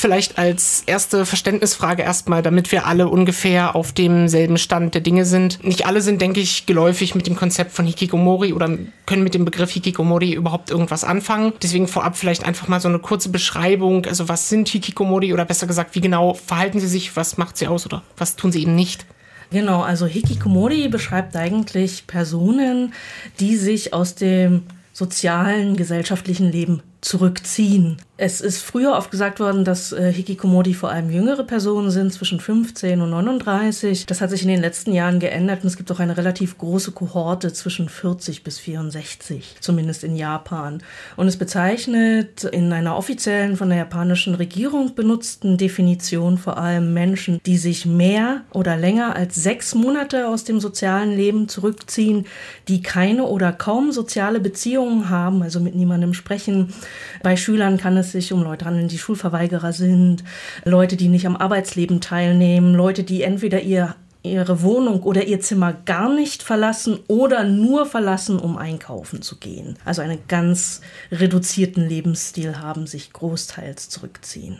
vielleicht als erste Verständnisfrage erstmal, damit wir alle ungefähr auf demselben Stand der Dinge sind. Nicht alle sind, denke ich, geläufig mit dem Konzept von Hikikomori oder können mit dem Begriff Hikikomori überhaupt irgendwas anfangen. Deswegen vorab vielleicht einfach mal so eine kurze Beschreibung. Also was sind Hikikomori oder besser gesagt, wie genau verhalten sie sich, was macht sie aus oder was tun sie eben nicht? Genau, also Hikikomori beschreibt eigentlich Personen, die sich aus dem sozialen, gesellschaftlichen Leben zurückziehen. Es ist früher oft gesagt worden, dass äh, Hikikomori vor allem jüngere Personen sind, zwischen 15 und 39. Das hat sich in den letzten Jahren geändert und es gibt auch eine relativ große Kohorte zwischen 40 bis 64, zumindest in Japan. Und es bezeichnet in einer offiziellen von der japanischen Regierung benutzten Definition vor allem Menschen, die sich mehr oder länger als sechs Monate aus dem sozialen Leben zurückziehen, die keine oder kaum soziale Beziehungen haben, also mit niemandem sprechen, bei Schülern kann es sich um Leute handeln, die Schulverweigerer sind, Leute, die nicht am Arbeitsleben teilnehmen, Leute, die entweder ihr ihre Wohnung oder ihr Zimmer gar nicht verlassen oder nur verlassen, um einkaufen zu gehen. Also einen ganz reduzierten Lebensstil haben, sich großteils zurückziehen.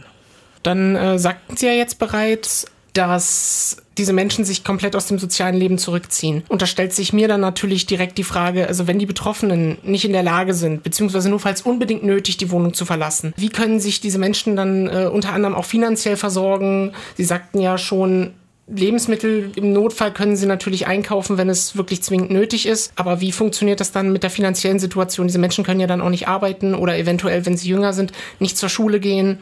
Dann äh, sagten Sie ja jetzt bereits, dass diese Menschen sich komplett aus dem sozialen Leben zurückziehen. Und da stellt sich mir dann natürlich direkt die Frage, also wenn die Betroffenen nicht in der Lage sind, beziehungsweise nur falls unbedingt nötig, die Wohnung zu verlassen, wie können sich diese Menschen dann äh, unter anderem auch finanziell versorgen? Sie sagten ja schon, Lebensmittel im Notfall können sie natürlich einkaufen, wenn es wirklich zwingend nötig ist. Aber wie funktioniert das dann mit der finanziellen Situation? Diese Menschen können ja dann auch nicht arbeiten oder eventuell, wenn sie jünger sind, nicht zur Schule gehen.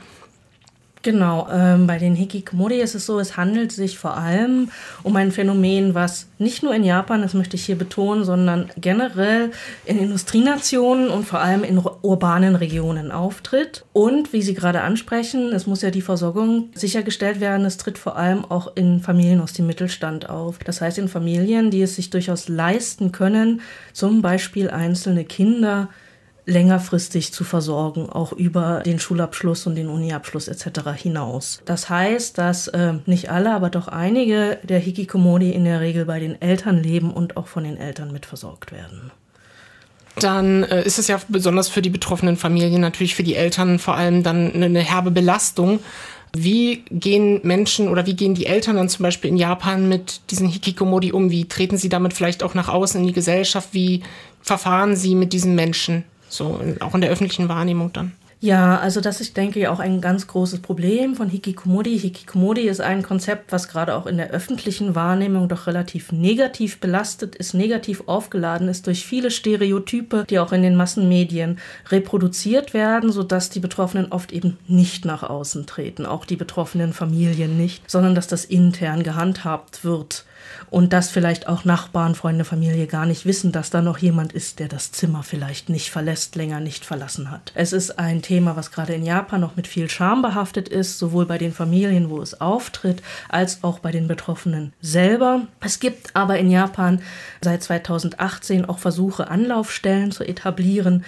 Genau, ähm, bei den Hikikomori ist es so, es handelt sich vor allem um ein Phänomen, was nicht nur in Japan, das möchte ich hier betonen, sondern generell in Industrienationen und vor allem in urbanen Regionen auftritt. Und wie Sie gerade ansprechen, es muss ja die Versorgung sichergestellt werden. Es tritt vor allem auch in Familien aus dem Mittelstand auf. Das heißt in Familien, die es sich durchaus leisten können, zum Beispiel einzelne Kinder längerfristig zu versorgen, auch über den Schulabschluss und den Uniabschluss etc. hinaus. Das heißt, dass äh, nicht alle, aber doch einige der Hikikomori in der Regel bei den Eltern leben und auch von den Eltern mitversorgt werden dann äh, ist es ja besonders für die betroffenen Familien, natürlich für die Eltern vor allem dann eine, eine herbe Belastung. Wie gehen Menschen oder wie gehen die Eltern dann zum Beispiel in Japan mit diesen Hikikomori um? Wie treten sie damit vielleicht auch nach außen in die Gesellschaft? Wie verfahren sie mit diesen Menschen? So auch in der öffentlichen Wahrnehmung dann. Ja, also das ist, denke ich, auch ein ganz großes Problem von Hikikomori. Hikikomori ist ein Konzept, was gerade auch in der öffentlichen Wahrnehmung doch relativ negativ belastet ist, negativ aufgeladen ist durch viele Stereotype, die auch in den Massenmedien reproduziert werden, sodass die Betroffenen oft eben nicht nach außen treten, auch die betroffenen Familien nicht, sondern dass das intern gehandhabt wird und dass vielleicht auch Nachbarn, Freunde, Familie gar nicht wissen, dass da noch jemand ist, der das Zimmer vielleicht nicht verlässt, länger nicht verlassen hat. Es ist ein Thema, was gerade in Japan noch mit viel Scham behaftet ist, sowohl bei den Familien, wo es auftritt, als auch bei den Betroffenen selber. Es gibt aber in Japan seit 2018 auch Versuche, Anlaufstellen zu etablieren,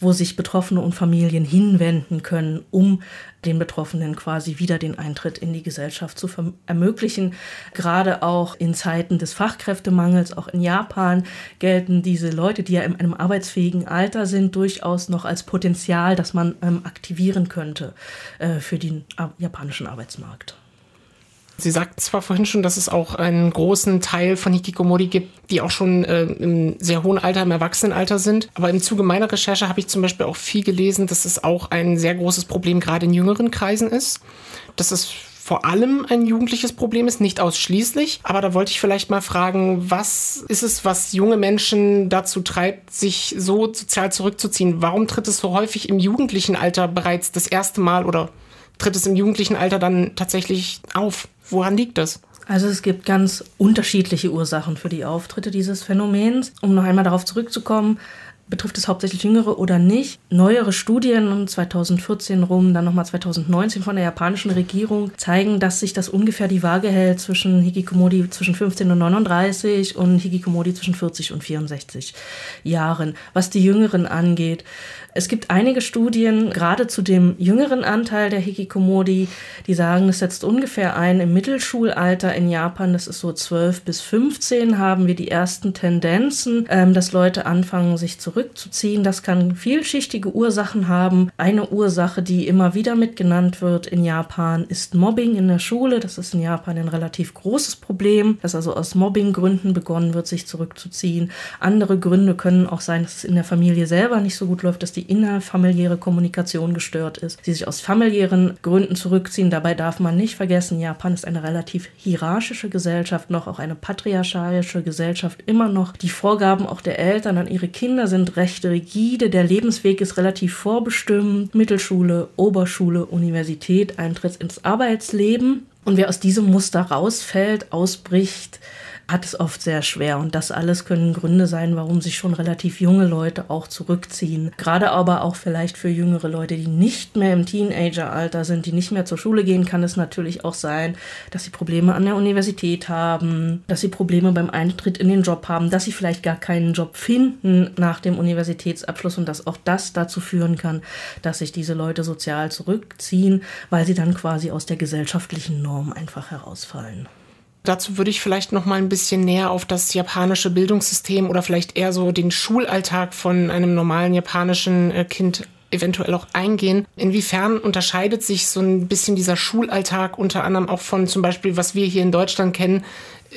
wo sich Betroffene und Familien hinwenden können, um den Betroffenen quasi wieder den Eintritt in die Gesellschaft zu ermöglichen. Gerade auch in Zeiten des Fachkräftemangels, auch in Japan, gelten diese Leute, die ja in einem arbeitsfähigen Alter sind, durchaus noch als Potenzial, das man ähm, aktivieren könnte äh, für den äh, japanischen Arbeitsmarkt. Sie sagten zwar vorhin schon, dass es auch einen großen Teil von Hikikomori gibt, die auch schon äh, im sehr hohen Alter, im Erwachsenenalter sind. Aber im Zuge meiner Recherche habe ich zum Beispiel auch viel gelesen, dass es auch ein sehr großes Problem gerade in jüngeren Kreisen ist. Dass es vor allem ein jugendliches Problem ist, nicht ausschließlich. Aber da wollte ich vielleicht mal fragen, was ist es, was junge Menschen dazu treibt, sich so sozial zurückzuziehen? Warum tritt es so häufig im jugendlichen Alter bereits das erste Mal oder tritt es im jugendlichen Alter dann tatsächlich auf? Woran liegt das? Also es gibt ganz unterschiedliche Ursachen für die Auftritte dieses Phänomens. Um noch einmal darauf zurückzukommen, betrifft es hauptsächlich Jüngere oder nicht. Neuere Studien 2014 rum, dann nochmal 2019 von der japanischen Regierung zeigen, dass sich das ungefähr die Waage hält zwischen Hikikomori zwischen 15 und 39 und Hikikomori zwischen 40 und 64 Jahren. Was die Jüngeren angeht, es gibt einige Studien, gerade zu dem jüngeren Anteil der Hikikomori, die sagen, es setzt ungefähr ein im Mittelschulalter in Japan, das ist so 12 bis 15, haben wir die ersten Tendenzen, ähm, dass Leute anfangen, sich zurück zurückzuziehen. Das kann vielschichtige Ursachen haben. Eine Ursache, die immer wieder mitgenannt wird in Japan, ist Mobbing in der Schule. Das ist in Japan ein relativ großes Problem, dass also aus Mobbinggründen begonnen wird, sich zurückzuziehen. Andere Gründe können auch sein, dass es in der Familie selber nicht so gut läuft, dass die innerfamiliäre Kommunikation gestört ist. Sie sich aus familiären Gründen zurückziehen. Dabei darf man nicht vergessen, Japan ist eine relativ hierarchische Gesellschaft, noch auch eine patriarchalische Gesellschaft, immer noch. Die Vorgaben auch der Eltern an ihre Kinder sind recht rigide. Der Lebensweg ist relativ vorbestimmt. Mittelschule, Oberschule, Universität, Eintritt ins Arbeitsleben. Und wer aus diesem Muster rausfällt, ausbricht, hat es oft sehr schwer. Und das alles können Gründe sein, warum sich schon relativ junge Leute auch zurückziehen. Gerade aber auch vielleicht für jüngere Leute, die nicht mehr im Teenageralter sind, die nicht mehr zur Schule gehen, kann es natürlich auch sein, dass sie Probleme an der Universität haben, dass sie Probleme beim Eintritt in den Job haben, dass sie vielleicht gar keinen Job finden nach dem Universitätsabschluss und dass auch das dazu führen kann, dass sich diese Leute sozial zurückziehen, weil sie dann quasi aus der gesellschaftlichen Norm einfach herausfallen. Dazu würde ich vielleicht noch mal ein bisschen näher auf das japanische Bildungssystem oder vielleicht eher so den Schulalltag von einem normalen japanischen äh, Kind eventuell auch eingehen. Inwiefern unterscheidet sich so ein bisschen dieser Schulalltag unter anderem auch von zum Beispiel, was wir hier in Deutschland kennen?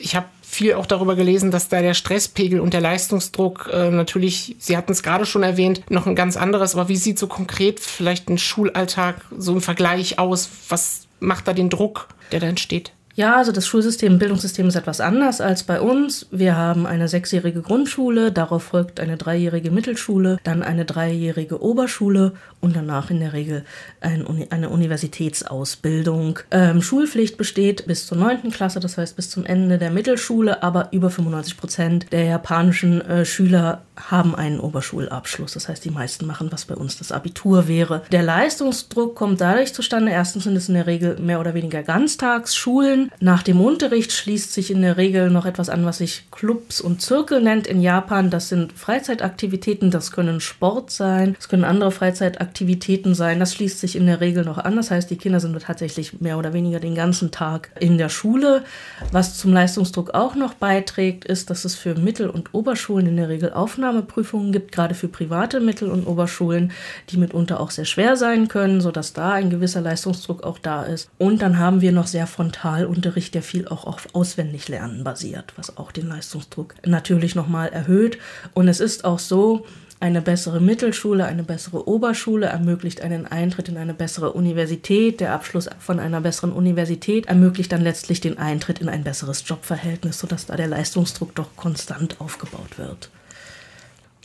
Ich habe viel auch darüber gelesen, dass da der Stresspegel und der Leistungsdruck äh, natürlich, Sie hatten es gerade schon erwähnt, noch ein ganz anderes. Aber wie sieht so konkret vielleicht ein Schulalltag so im Vergleich aus? Was macht da den Druck, der da entsteht? Ja, also das Schulsystem, Bildungssystem ist etwas anders als bei uns. Wir haben eine sechsjährige Grundschule, darauf folgt eine dreijährige Mittelschule, dann eine dreijährige Oberschule und danach in der Regel ein Uni eine Universitätsausbildung. Ähm, Schulpflicht besteht bis zur neunten Klasse, das heißt bis zum Ende der Mittelschule, aber über 95 Prozent der japanischen äh, Schüler haben einen Oberschulabschluss. Das heißt, die meisten machen, was bei uns das Abitur wäre. Der Leistungsdruck kommt dadurch zustande. Erstens sind es in der Regel mehr oder weniger Ganztagsschulen. Nach dem Unterricht schließt sich in der Regel noch etwas an, was sich Clubs und Zirkel nennt in Japan. Das sind Freizeitaktivitäten, das können Sport sein, es können andere Freizeitaktivitäten sein. Das schließt sich in der Regel noch an. Das heißt, die Kinder sind tatsächlich mehr oder weniger den ganzen Tag in der Schule. Was zum Leistungsdruck auch noch beiträgt, ist, dass es für Mittel- und Oberschulen in der Regel Aufnahmen Aufnahmeprüfungen gibt, gerade für private Mittel- und Oberschulen, die mitunter auch sehr schwer sein können, sodass da ein gewisser Leistungsdruck auch da ist. Und dann haben wir noch sehr Frontalunterricht, der viel auch auf Auswendiglernen basiert, was auch den Leistungsdruck natürlich nochmal erhöht. Und es ist auch so, eine bessere Mittelschule, eine bessere Oberschule ermöglicht einen Eintritt in eine bessere Universität. Der Abschluss von einer besseren Universität ermöglicht dann letztlich den Eintritt in ein besseres Jobverhältnis, sodass da der Leistungsdruck doch konstant aufgebaut wird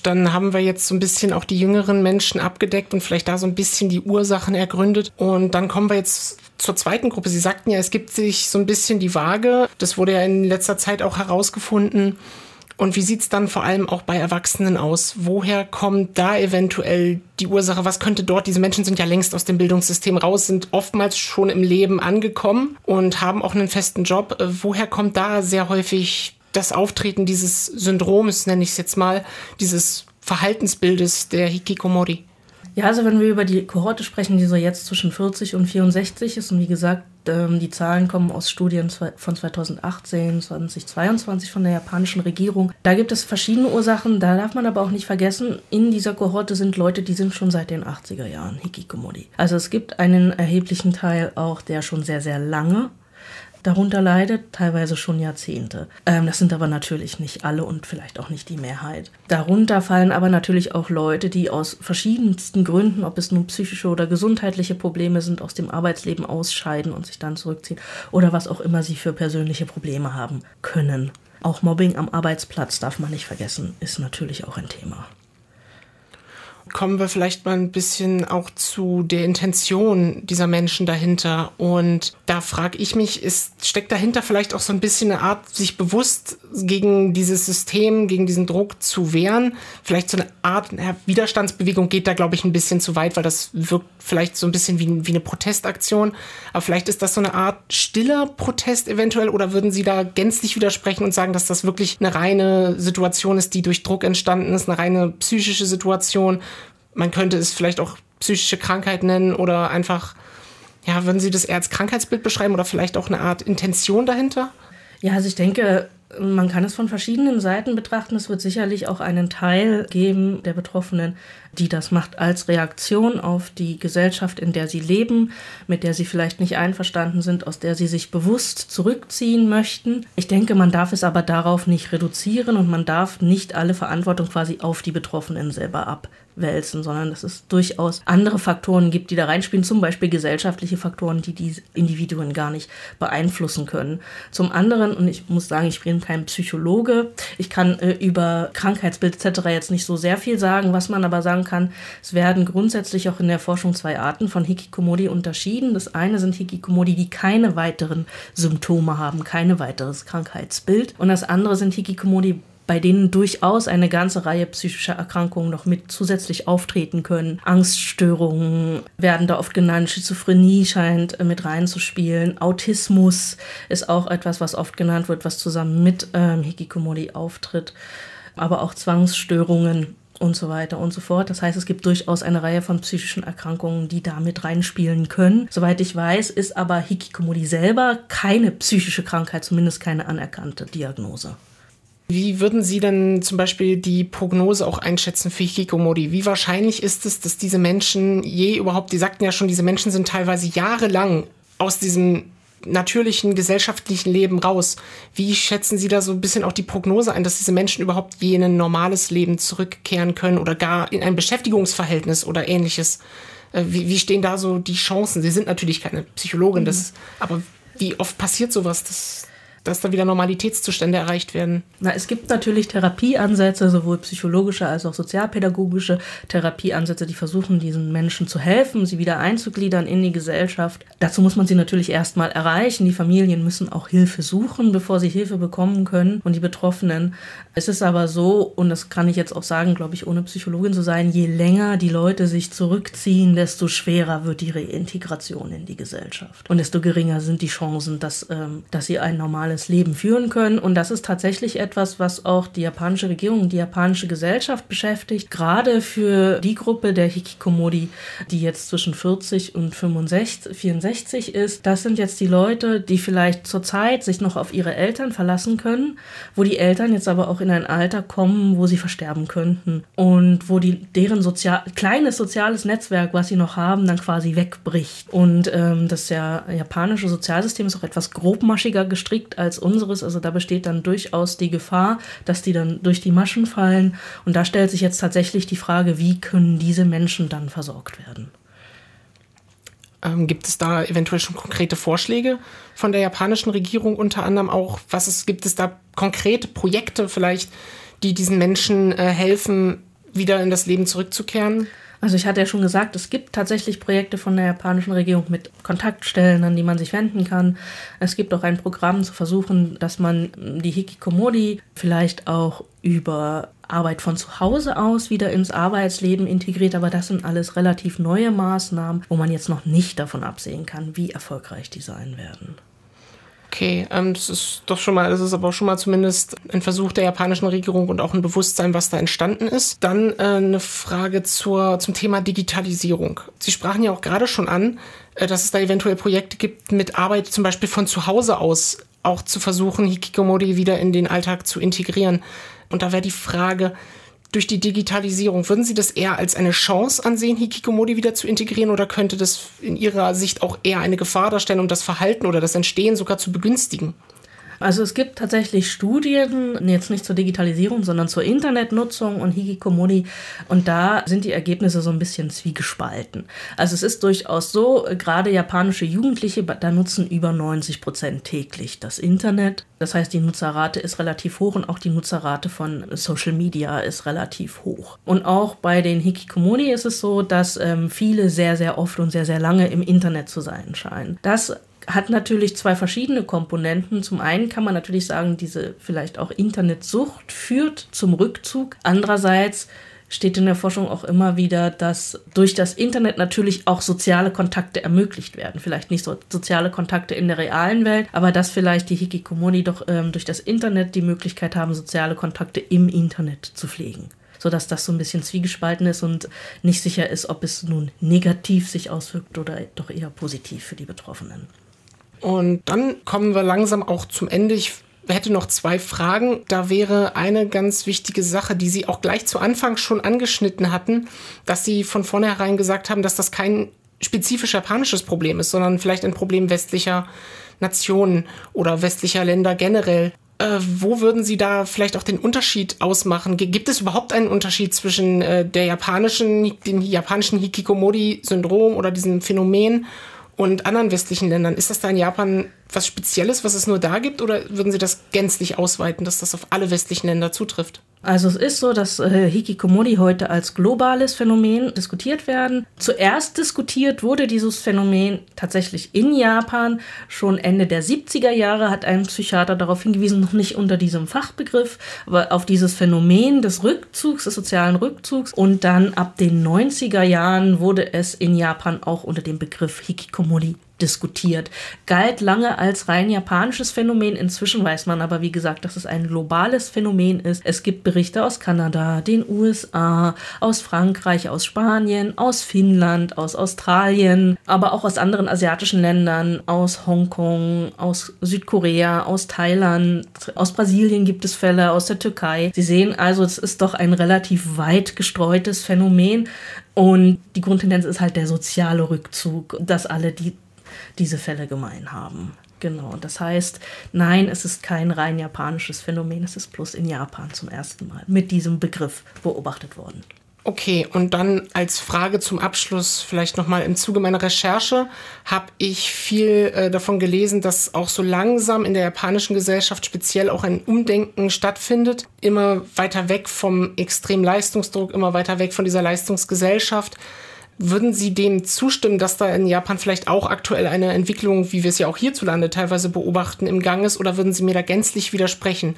dann haben wir jetzt so ein bisschen auch die jüngeren Menschen abgedeckt und vielleicht da so ein bisschen die Ursachen ergründet. Und dann kommen wir jetzt zur zweiten Gruppe. Sie sagten ja, es gibt sich so ein bisschen die Waage. Das wurde ja in letzter Zeit auch herausgefunden. Und wie sieht es dann vor allem auch bei Erwachsenen aus? Woher kommt da eventuell die Ursache? Was könnte dort? Diese Menschen sind ja längst aus dem Bildungssystem raus, sind oftmals schon im Leben angekommen und haben auch einen festen Job. Woher kommt da sehr häufig das Auftreten dieses Syndroms, nenne ich es jetzt mal, dieses Verhaltensbildes der Hikikomori. Ja, also wenn wir über die Kohorte sprechen, die so jetzt zwischen 40 und 64 ist, und wie gesagt, ähm, die Zahlen kommen aus Studien von 2018, 2022 von der japanischen Regierung. Da gibt es verschiedene Ursachen, da darf man aber auch nicht vergessen, in dieser Kohorte sind Leute, die sind schon seit den 80er Jahren Hikikomori. Also es gibt einen erheblichen Teil auch, der schon sehr, sehr lange darunter leidet, teilweise schon Jahrzehnte. Ähm, das sind aber natürlich nicht alle und vielleicht auch nicht die Mehrheit. Darunter fallen aber natürlich auch Leute, die aus verschiedensten Gründen, ob es nun psychische oder gesundheitliche Probleme sind, aus dem Arbeitsleben ausscheiden und sich dann zurückziehen oder was auch immer sie für persönliche Probleme haben können. Auch Mobbing am Arbeitsplatz darf man nicht vergessen, ist natürlich auch ein Thema kommen wir vielleicht mal ein bisschen auch zu der Intention dieser Menschen dahinter. Und da frage ich mich, ist, steckt dahinter vielleicht auch so ein bisschen eine Art, sich bewusst gegen dieses System, gegen diesen Druck zu wehren? Vielleicht so eine Art ja, Widerstandsbewegung geht da, glaube ich, ein bisschen zu weit, weil das wirkt vielleicht so ein bisschen wie, wie eine Protestaktion. Aber vielleicht ist das so eine Art stiller Protest eventuell oder würden Sie da gänzlich widersprechen und sagen, dass das wirklich eine reine Situation ist, die durch Druck entstanden ist, eine reine psychische Situation? Man könnte es vielleicht auch psychische Krankheit nennen oder einfach, ja, würden Sie das eher als Krankheitsbild beschreiben oder vielleicht auch eine Art Intention dahinter? Ja, also ich denke, Man kann es von verschiedenen Seiten betrachten. Es wird sicherlich auch einen Teil geben der Betroffenen, die das macht als Reaktion auf die Gesellschaft, in der sie leben, mit der sie vielleicht nicht einverstanden sind, aus der sie sich bewusst zurückziehen möchten. Ich denke, man darf es aber darauf nicht reduzieren und man darf nicht alle Verantwortung quasi auf die Betroffenen selber abwälzen, sondern dass es durchaus andere Faktoren gibt, die da reinspielen, zum Beispiel gesellschaftliche Faktoren, die die Individuen gar nicht beeinflussen können. Zum anderen, und ich muss sagen, ich bin kein Psychologe, ich kann äh, über Krankheitsbild etc. jetzt nicht so sehr viel sagen, was man aber sagen kann, es werden grundsätzlich auch in der Forschung zwei Arten von Hikikomori unterschieden. Das eine sind Hikikomori, die keine weiteren Symptome haben, kein weiteres Krankheitsbild. Und das andere sind Hikikomori, bei denen durchaus eine ganze Reihe psychischer Erkrankungen noch mit zusätzlich auftreten können. Angststörungen werden da oft genannt, Schizophrenie scheint äh, mit reinzuspielen, Autismus ist auch etwas, was oft genannt wird, was zusammen mit ähm, Hikikomori auftritt, aber auch Zwangsstörungen und so weiter und so fort. Das heißt, es gibt durchaus eine Reihe von psychischen Erkrankungen, die da mit reinspielen können. Soweit ich weiß, ist aber Hikikomori selber keine psychische Krankheit, zumindest keine anerkannte Diagnose. Wie würden Sie denn zum Beispiel die Prognose auch einschätzen für Hikikomori? Wie wahrscheinlich ist es, dass diese Menschen je überhaupt, die sagten ja schon, diese Menschen sind teilweise jahrelang aus diesem natürlichen gesellschaftlichen Leben raus. Wie schätzen Sie da so ein bisschen auch die Prognose ein, dass diese Menschen überhaupt je in ein normales Leben zurückkehren können oder gar in ein Beschäftigungsverhältnis oder ähnliches? Äh, wie, wie stehen da so die Chancen? Sie sind natürlich keine Psychologin, mhm. das, aber wie oft passiert sowas? Das, dass da wieder Normalitätszustände erreicht werden? Na, es gibt natürlich Therapieansätze, sowohl psychologische als auch sozialpädagogische Therapieansätze, die versuchen, diesen Menschen zu helfen, sie wieder einzugliedern in die Gesellschaft. Dazu muss man sie natürlich erstmal erreichen. Die Familien müssen auch Hilfe suchen, bevor sie Hilfe bekommen können und die Betroffenen. Es ist aber so, und das kann ich jetzt auch sagen, glaube ich, ohne Psychologin zu sein, je länger die Leute sich zurückziehen, desto schwerer wird die Reintegration in die Gesellschaft. Und desto geringer sind die Chancen, dass, ähm, dass sie ein normales normales Leben führen können. Und das ist tatsächlich etwas, was auch die japanische Regierung, die japanische Gesellschaft beschäftigt. Gerade für die Gruppe der Hikikomori, die jetzt zwischen 40 und 65, 64 ist. Das sind jetzt die Leute, die vielleicht zurzeit sich noch auf ihre Eltern verlassen können, wo die Eltern jetzt aber auch in ein Alter kommen, wo sie versterben könnten und wo die deren sozial kleines soziales Netzwerk, was sie noch haben, dann quasi wegbricht. Und ähm, das ja, japanische Sozialsystem ist auch etwas grobmaschiger gestrickt als unseres. Also da besteht dann durchaus die Gefahr, dass die dann durch die Maschen fallen. Und da stellt sich jetzt tatsächlich die Frage, wie können diese Menschen dann versorgt werden? Ähm, gibt es da eventuell schon konkrete Vorschläge von der japanischen Regierung unter anderem auch? Was es, gibt es da konkrete Projekte vielleicht, die diesen Menschen äh, helfen, wieder in das Leben zurückzukehren? Also ich hatte ja schon gesagt, es gibt tatsächlich Projekte von der japanischen Regierung mit Kontaktstellen, an die man sich wenden kann. Es gibt auch ein Programm zu versuchen, dass man die Hikikomori vielleicht auch über Arbeit von zu Hause aus wieder ins Arbeitsleben integriert, aber das sind alles relativ neue Maßnahmen, wo man jetzt noch nicht davon absehen kann, wie erfolgreich die sein werden. Okay, ähm, das ist doch schon mal, das ist aber auch schon mal zumindest ein Versuch der japanischen Regierung und auch ein Bewusstsein, was da entstanden ist. Dann äh, eine Frage zur, zum Thema Digitalisierung. Sie sprachen ja auch gerade schon an, äh, dass es da eventuell Projekte gibt, mit Arbeit zum Beispiel von zu Hause aus auch zu versuchen, Hikikomori wieder in den Alltag zu integrieren. Und da wäre die Frage, durch die Digitalisierung, würden Sie das eher als eine Chance ansehen, Hikikomori wieder zu integrieren oder könnte das in Ihrer Sicht auch eher eine Gefahr darstellen, um das Verhalten oder das Entstehen sogar zu begünstigen? Also es gibt tatsächlich Studien, jetzt nicht zur Digitalisierung, sondern zur Internetnutzung und Hikikomori. Und da sind die Ergebnisse so ein bisschen zwiegespalten. Also es ist durchaus so, gerade japanische Jugendliche, da nutzen über 90 Prozent täglich das Internet. Das heißt, die Nutzerrate ist relativ hoch und auch die Nutzerrate von Social Media ist relativ hoch. Und auch bei den Hikikomori ist es so, dass ähm, viele sehr, sehr oft und sehr, sehr lange im Internet zu sein scheinen. Das hat natürlich zwei verschiedene Komponenten. Zum einen kann man natürlich sagen, diese vielleicht auch Internetsucht führt zum Rückzug. Andererseits steht in der Forschung auch immer wieder, dass durch das Internet natürlich auch soziale Kontakte ermöglicht werden. Vielleicht nicht so soziale Kontakte in der realen Welt, aber dass vielleicht die Hikikomori doch ähm, durch das Internet die Möglichkeit haben, soziale Kontakte im Internet zu pflegen. Sodass das so ein bisschen zwiegespalten ist und nicht sicher ist, ob es nun negativ sich auswirkt oder doch eher positiv für die Betroffenen. Und dann kommen wir langsam auch zum Ende. Ich hätte noch zwei Fragen. Da wäre eine ganz wichtige Sache, die Sie auch gleich zu Anfang schon angeschnitten hatten, dass Sie von vornherein gesagt haben, dass das kein spezifisch japanisches Problem ist, sondern vielleicht ein Problem westlicher Nationen oder westlicher Länder generell. Äh, wo würden Sie da vielleicht auch den Unterschied ausmachen? Gibt es überhaupt einen Unterschied zwischen äh, der japanischen, dem japanischen Hikikomori-Syndrom oder diesem Phänomen und anderen westlichen Ländern? Ist das da in Japan was Spezielles, was es nur da gibt, oder würden Sie das gänzlich ausweiten, dass das auf alle westlichen Länder zutrifft? Also es ist so, dass äh, Hikikomori heute als globales Phänomen diskutiert werden. Zuerst diskutiert wurde dieses Phänomen tatsächlich in Japan. Schon Ende der 70er Jahre hat ein Psychiater darauf hingewiesen, noch nicht unter diesem Fachbegriff, aber auf dieses Phänomen des Rückzugs, des sozialen Rückzugs. Und dann ab den 90er Jahren wurde es in Japan auch unter dem Begriff Hikikomori diskutiert. Galt lange als rein japanisches Phänomen. Inzwischen weiß man aber, wie gesagt, dass es ein globales Phänomen ist. Es gibt Berichte aus Kanada, den USA, aus Frankreich, aus Spanien, aus Finnland, aus Australien, aber auch aus anderen asiatischen Ländern, aus Hongkong, aus Südkorea, aus Thailand, aus Brasilien gibt es Fälle, aus der Türkei. Sie sehen also, es ist doch ein relativ weit gestreutes Phänomen. Und die Grundtendenz ist halt der soziale Rückzug, dass alle die diese Fälle gemein haben. Genau, das heißt, nein, es ist kein rein japanisches Phänomen, es ist bloß in Japan zum ersten Mal mit diesem Begriff beobachtet worden. Okay, und dann als Frage zum Abschluss, vielleicht nochmal im Zuge meiner Recherche, habe ich viel äh, davon gelesen, dass auch so langsam in der japanischen Gesellschaft speziell auch ein Umdenken stattfindet, immer weiter weg vom extremen Leistungsdruck, immer weiter weg von dieser Leistungsgesellschaft. Würden Sie dem zustimmen, dass da in Japan vielleicht auch aktuell eine Entwicklung, wie wir es ja auch hierzulande teilweise beobachten, im Gang ist? Oder würden Sie mir da gänzlich widersprechen?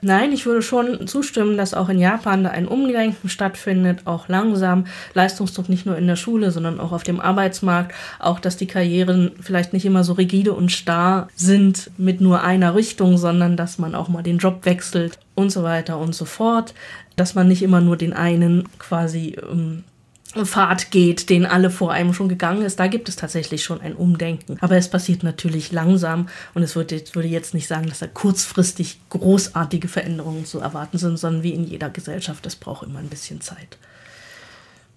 Nein, ich würde schon zustimmen, dass auch in Japan da ein Umdenken stattfindet, auch langsam. Leistungsdruck nicht nur in der Schule, sondern auch auf dem Arbeitsmarkt. Auch, dass die Karrieren vielleicht nicht immer so rigide und starr sind mit nur einer Richtung, sondern dass man auch mal den Job wechselt und so weiter und so fort. Dass man nicht immer nur den einen quasi ähm, Pfad geht, den alle vor einem schon gegangen ist, da gibt es tatsächlich schon ein Umdenken. Aber es passiert natürlich langsam und es würde, würde jetzt nicht sagen, dass da kurzfristig großartige Veränderungen zu erwarten sind, sondern wie in jeder Gesellschaft, das braucht immer ein bisschen Zeit.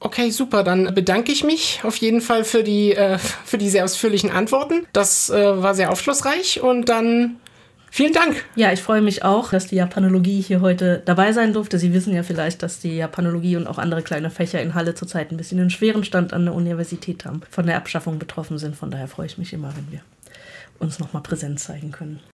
Okay, super. Dann bedanke ich mich auf jeden Fall für die, äh, für die sehr ausführlichen Antworten. Das äh, war sehr aufschlussreich und dann Vielen Dank. Ja, ich freue mich auch, dass die Japanologie hier heute dabei sein durfte. Sie wissen ja vielleicht, dass die Japanologie und auch andere kleine Fächer in Halle zurzeit ein bisschen einen schweren Stand an der Universität haben, von der Abschaffung betroffen sind. Von daher freue ich mich immer, wenn wir uns nochmal präsent zeigen können.